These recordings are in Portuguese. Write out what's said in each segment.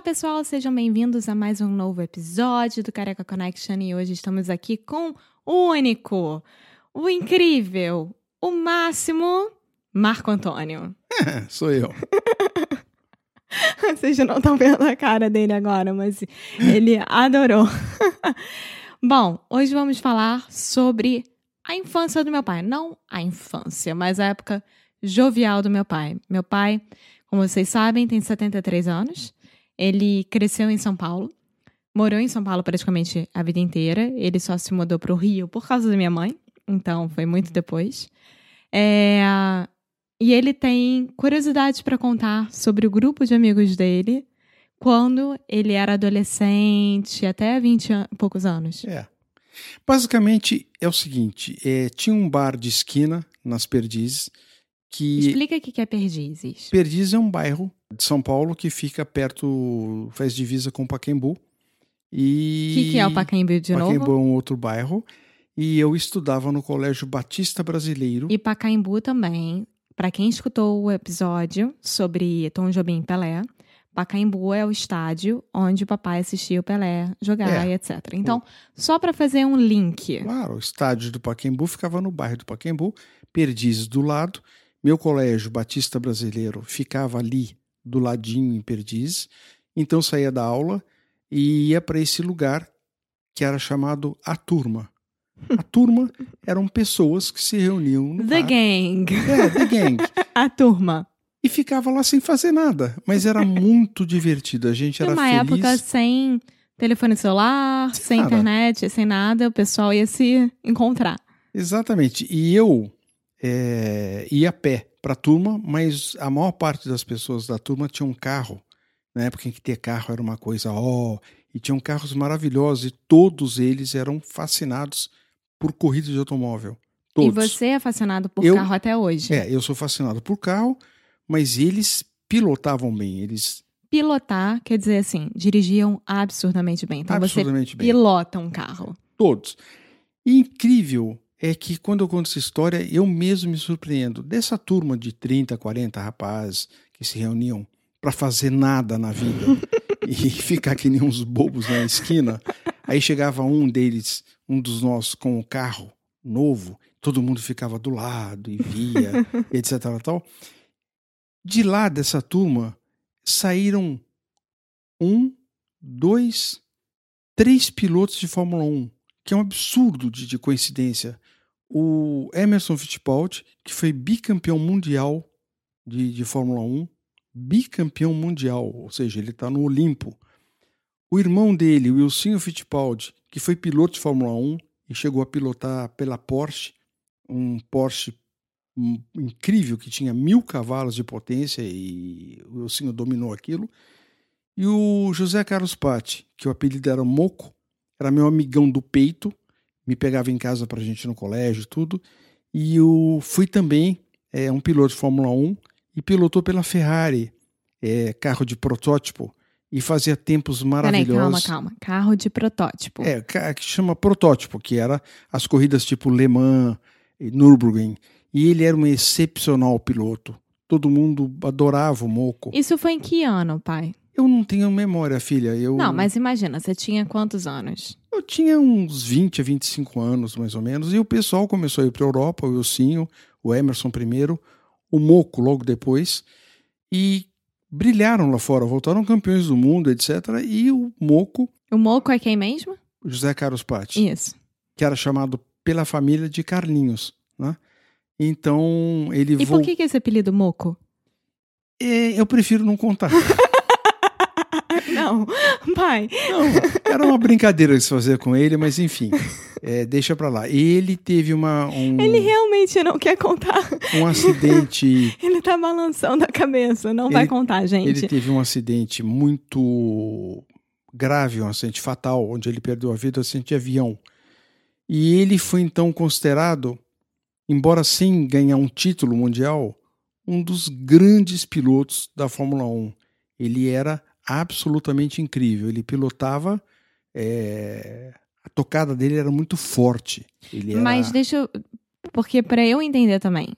Olá, pessoal, sejam bem-vindos a mais um novo episódio do Careca Connection e hoje estamos aqui com o único, o incrível, o máximo Marco Antônio. Sou eu. Vocês não estão vendo a cara dele agora, mas ele adorou. Bom, hoje vamos falar sobre a infância do meu pai. Não a infância, mas a época jovial do meu pai. Meu pai, como vocês sabem, tem 73 anos. Ele cresceu em São Paulo. Morou em São Paulo praticamente a vida inteira. Ele só se mudou para o Rio por causa da minha mãe. Então, foi muito depois. É, e ele tem curiosidades para contar sobre o grupo de amigos dele quando ele era adolescente, até 20 e poucos anos. É. Basicamente é o seguinte: é, tinha um bar de esquina nas Perdizes que. Explica o que é Perdizes. Perdizes é um bairro de São Paulo que fica perto, faz divisa com Pacaembu. E. O que, que é o Pacaembu de Pacaembu novo? é um outro bairro. E eu estudava no Colégio Batista Brasileiro. E Pacaembu também. Para quem escutou o episódio sobre Tom Jobim e Pelé, Pacaembu é o estádio onde o papai assistia o Pelé jogar É. e etc. Então, só para fazer um link. Claro, o estádio do Pacaembu ficava no bairro do Pacaembu, Perdizes do lado. Meu colégio Batista Brasileiro ficava ali do ladinho em Perdizes. Então saía da aula e ia para esse lugar que era chamado a turma. A turma eram pessoas que se reuniam no The bar. Gang. É, the gang. A turma. E ficava lá sem fazer nada. Mas era muito divertido. A gente era Numa feliz. época sem telefone celular, sem nada. internet, sem nada, o pessoal ia se encontrar. Exatamente. E eu é, ia a pé para a turma, mas a maior parte das pessoas da turma tinha um carro. Na época em que ter carro era uma coisa, ó, e tinham carros maravilhosos e todos eles eram fascinados por corrida de automóvel. Todos. E você é fascinado por Eu- carro até hoje. É, eu sou fascinado por carro, mas eles pilotavam bem, eles Pilotar quer dizer assim, dirigiam absurdamente bem. Então absurdamente você bem. pilota um carro. Todos. E incrível é que quando eu conto essa história, eu mesmo me surpreendo. Dessa turma de 30, 40 rapazes que se reuniam para fazer nada na vida e ficar que nem uns bobos na esquina, aí chegava um deles, um dos nossos, com o carro novo, todo mundo ficava do lado e via, etc. Tal. De lá dessa turma saíram um, dois, três pilotos de Fórmula 1 que é um absurdo de, de coincidência. O Emerson Fittipaldi, que foi bicampeão mundial de, de Fórmula 1, bicampeão mundial, ou seja, ele está no Olimpo. O irmão dele, o Wilsinho Fittipaldi, que foi piloto de Fórmula 1 e chegou a pilotar pela Porsche, um Porsche hum, incrível que tinha mil cavalos de potência e o Wilsinho dominou aquilo. E o José Carlos Patti, que o apelido era Moco, era meu amigão do peito, me pegava em casa pra gente ir no colégio e tudo. E eu fui também é, um piloto de Fórmula 1 e pilotou pela Ferrari, é, carro de protótipo, e fazia tempos Peraí, maravilhosos. calma, calma. Carro de protótipo. É, que chama protótipo, que era as corridas tipo Le Mans, e Nürburgring. E ele era um excepcional piloto. Todo mundo adorava o Moco. Isso foi em que ano, pai? Eu não tenho memória, filha. Eu, Não, mas imagina, você tinha quantos anos? Eu tinha uns 20 a 25 anos, mais ou menos, e o pessoal começou a ir para a Europa, o Wilsinho, o Emerson primeiro, o Moco logo depois, e brilharam lá fora, voltaram campeões do mundo, etc. E o Moco, O Moco é quem mesmo? José Carlos Patti, Isso. que era chamado pela família de Carlinhos, né? Então ele E vol- por que, que esse apelido Moco? É, eu prefiro não contar. Não, pai. Não, era uma brincadeira de se fazer com ele, mas enfim, é, deixa pra lá. Ele teve uma, um, Ele realmente não quer contar. um acidente. Ele tá balançando a cabeça. Não vai Ele- contar, gente. Ele teve um acidente muito grave, um acidente fatal, onde ele perdeu a vida, um acidente de avião. E ele foi então considerado, embora sem ganhar um título mundial, um dos grandes pilotos da Fórmula 1. Ele era absolutamente incrível. Ele pilotava, é, a tocada dele era muito forte. Era... Mas deixa eu. Porque pra eu entender também.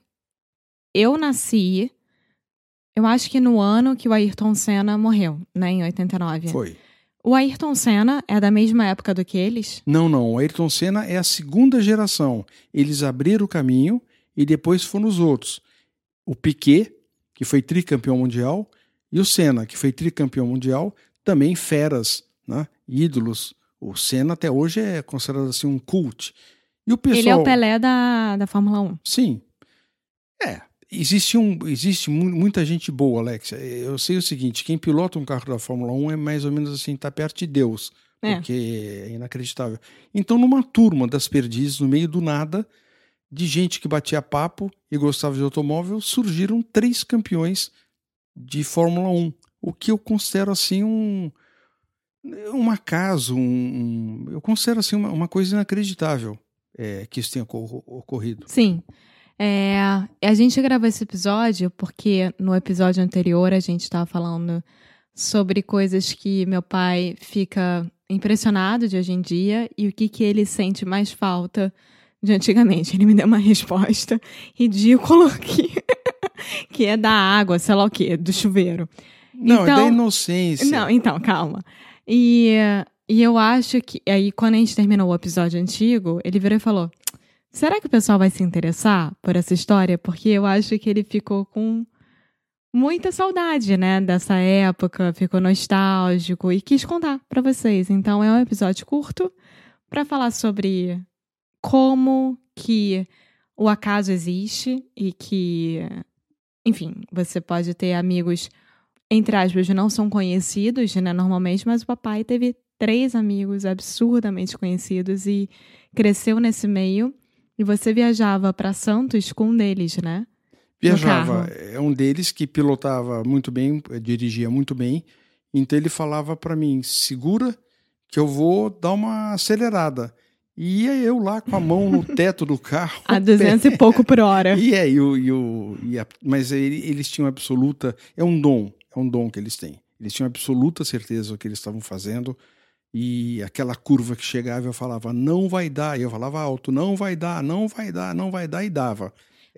Eu nasci. Eu acho que no ano que o Ayrton Senna morreu, né? Em 89. Foi. O Ayrton Senna é da mesma época do que eles? Não, não. O Ayrton Senna é a segunda geração. Eles abriram o caminho e depois foram os outros. O Piquet, que foi tricampeão mundial, e o Senna, que foi tricampeão mundial, também feras, né? ídolos. O Senna até hoje é considerado assim um cult. E o pessoal, Ele é o Pelé da, da Fórmula 1. Sim. É. Existe, um, existe mu- muita gente boa, Alexa. Eu sei o seguinte: quem pilota um carro da Fórmula 1 é mais ou menos assim, tá perto de Deus. É. Porque é inacreditável. Então, numa turma das perdizes, no meio do nada, de gente que batia papo e gostava de automóvel, surgiram três campeões de Fórmula 1. O que eu considero assim um. Um acaso, um, um- eu considero assim uma, uma coisa inacreditável é, que isso tenha ocor- ocorrido. Sim. É, a gente gravou esse episódio porque no episódio anterior a gente estava falando sobre coisas que meu pai fica impressionado de hoje em dia e o que, que ele sente mais falta de antigamente. Ele me deu uma resposta ridícula que, que é da água, sei lá o quê, do chuveiro. Não, é da Então- inocência. Não, então, calma. E, e eu acho que. Aí, quando a gente terminou o episódio antigo, ele virou e falou: Será que o pessoal vai se interessar por essa história? Porque eu acho que ele ficou com muita saudade, né, dessa época, ficou nostálgico e quis contar pra vocês. Então, é um episódio curto pra falar sobre como que o acaso existe e que, enfim, você pode ter amigos entre aspas, não são conhecidos, né, normalmente, mas o papai teve três amigos absurdamente conhecidos e cresceu nesse meio. E você viajava para Santos com um deles, né? Viajava. É um deles que pilotava muito bem, eh, dirigia muito bem. Então ele falava para mim: segura que eu vou dar uma acelerada. E ia eu lá com a mão no teto do carro. A 200 e pouco por hora. E é, e o, e o, e a- mas ele- eles tinham absoluta. É um dom, é um dom que eles têm. Eles tinham absoluta certeza do que eles estavam fazendo. E aquela curva que chegava, eu falava, não vai dar. E eu falava alto, não vai dar, não vai dar, não vai dar, e dava.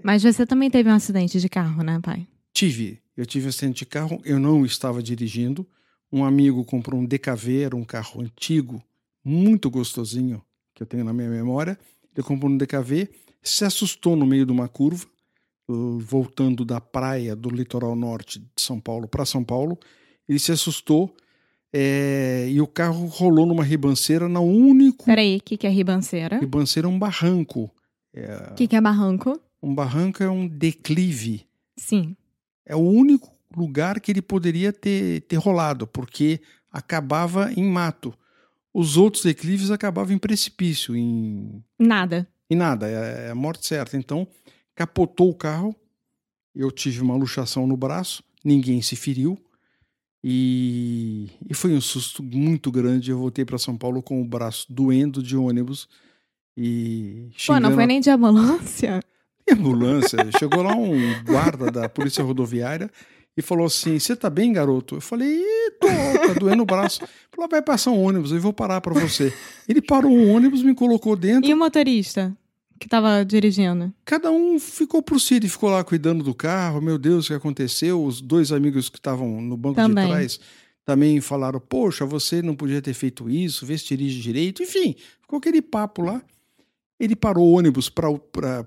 Mas você também teve um acidente de carro, né, pai? Tive. Eu tive um acidente de carro, eu não estava dirigindo. Um amigo comprou um DKV, era um carro antigo, muito gostosinho, que eu tenho na minha memória. Ele comprou um DKV, se assustou no meio de uma curva, uh, voltando da praia do litoral norte de São Paulo para São Paulo. Ele se assustou é, e o carro rolou numa ribanceira, na único Peraí, o que, que é ribanceira? ribanceira é um barranco. O que, que é barranco? Um barranco é um declive. Sim. é o único lugar que ele poderia ter, ter rolado, porque acabava em mato. Os outros declives acabavam em precipício, em, Nada. em nada, é, é a morte certa. Então, capotou o carro, eu tive uma luxação no braço, ninguém se feriu, e, e foi um susto muito grande. Eu voltei para São Paulo com o braço doendo de ônibus e Pô, não xingando foi nem de ambulância? e ambulância. Chegou lá um guarda da polícia rodoviária e falou assim: Você tá bem, garoto? Eu falei: "Ih, Tô, tá doendo o braço. Falou: Vai passar um ônibus, eu vou parar pra você. Ele parou um ônibus, me colocou dentro. E o motorista que tava dirigindo? Cada um ficou por si, ele ficou lá cuidando do carro. Meu Deus, o que aconteceu? Os dois amigos que estavam no banco Também. de trás também falaram: Poxa, você não podia ter feito isso, vê se dirige direito. Enfim, ficou aquele papo lá. Ele parou o ônibus para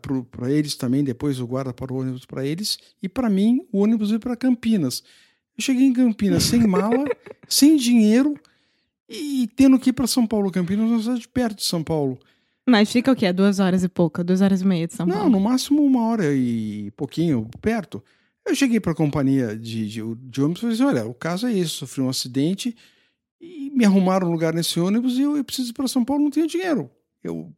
eles também, depois o guarda parou o ônibus para eles, e para mim o ônibus veio para Campinas. Eu cheguei em Campinas sem mala, sem dinheiro e tendo que ir para São Paulo. Campinas é uma cidade perto de São Paulo. Mas fica o quê? Duas horas e pouca, duas horas e meia de São Não, Paulo. no máximo uma hora e pouquinho perto. Eu cheguei para a companhia de, de, de ônibus e falei assim: olha, o caso é esse, sofri um acidente e me arrumaram um lugar nesse ônibus e eu, eu preciso ir para São Paulo, não tenho dinheiro. Eu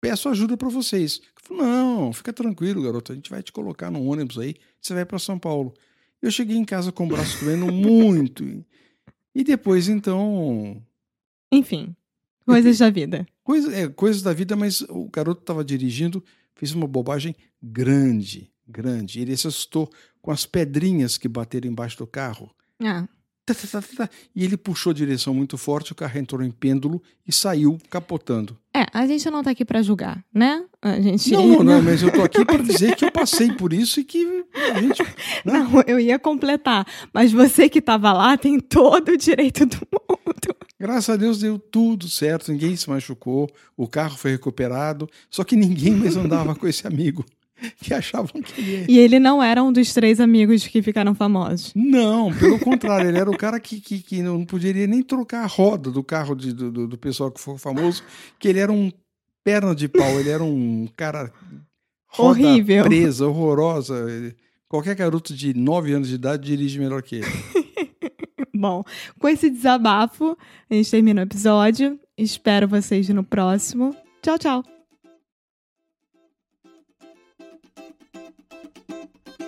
peço ajuda para vocês. Falei, não, fica tranquilo, garoto, a gente vai te colocar num ônibus aí, você vai para São Paulo. Eu cheguei em casa com o braço doendo muito. E depois, então, Enfim, coisas da vida. Coisa, é, coisas da vida, mas o garoto estava dirigindo, fez uma bobagem grande, grande. Ele se assustou com as pedrinhas que bateram embaixo do carro. Ah, Tá, tá, tá. E ele puxou a direção muito forte, o carro entrou em pêndulo e saiu capotando. é, a gente não tá aqui pra julgar, né? A gente. Não, não, não, mas eu tô aqui para dizer que eu passei por isso e que a gente. né? Não, eu ia completar. Mas você que tava lá tem todo o direito do mundo. Graças a Deus deu tudo certo, ninguém se machucou, o carro foi recuperado, só que ninguém mais andava com esse amigo que achavam que ele E ele não era um dos três amigos que ficaram famosos. Não, pelo contrário, ele era o cara que, que, que não poderia nem trocar a roda do carro de- do, do, pessoal que foi famoso, que ele era um perna de pau, ele era um cara roda Horrível. presa, horrorosa. Qualquer garoto de 9 anos de idade dirige melhor que ele. Bom, com esse desabafo, a gente termina o episódio. Espero vocês no próximo. Tchau, tchau.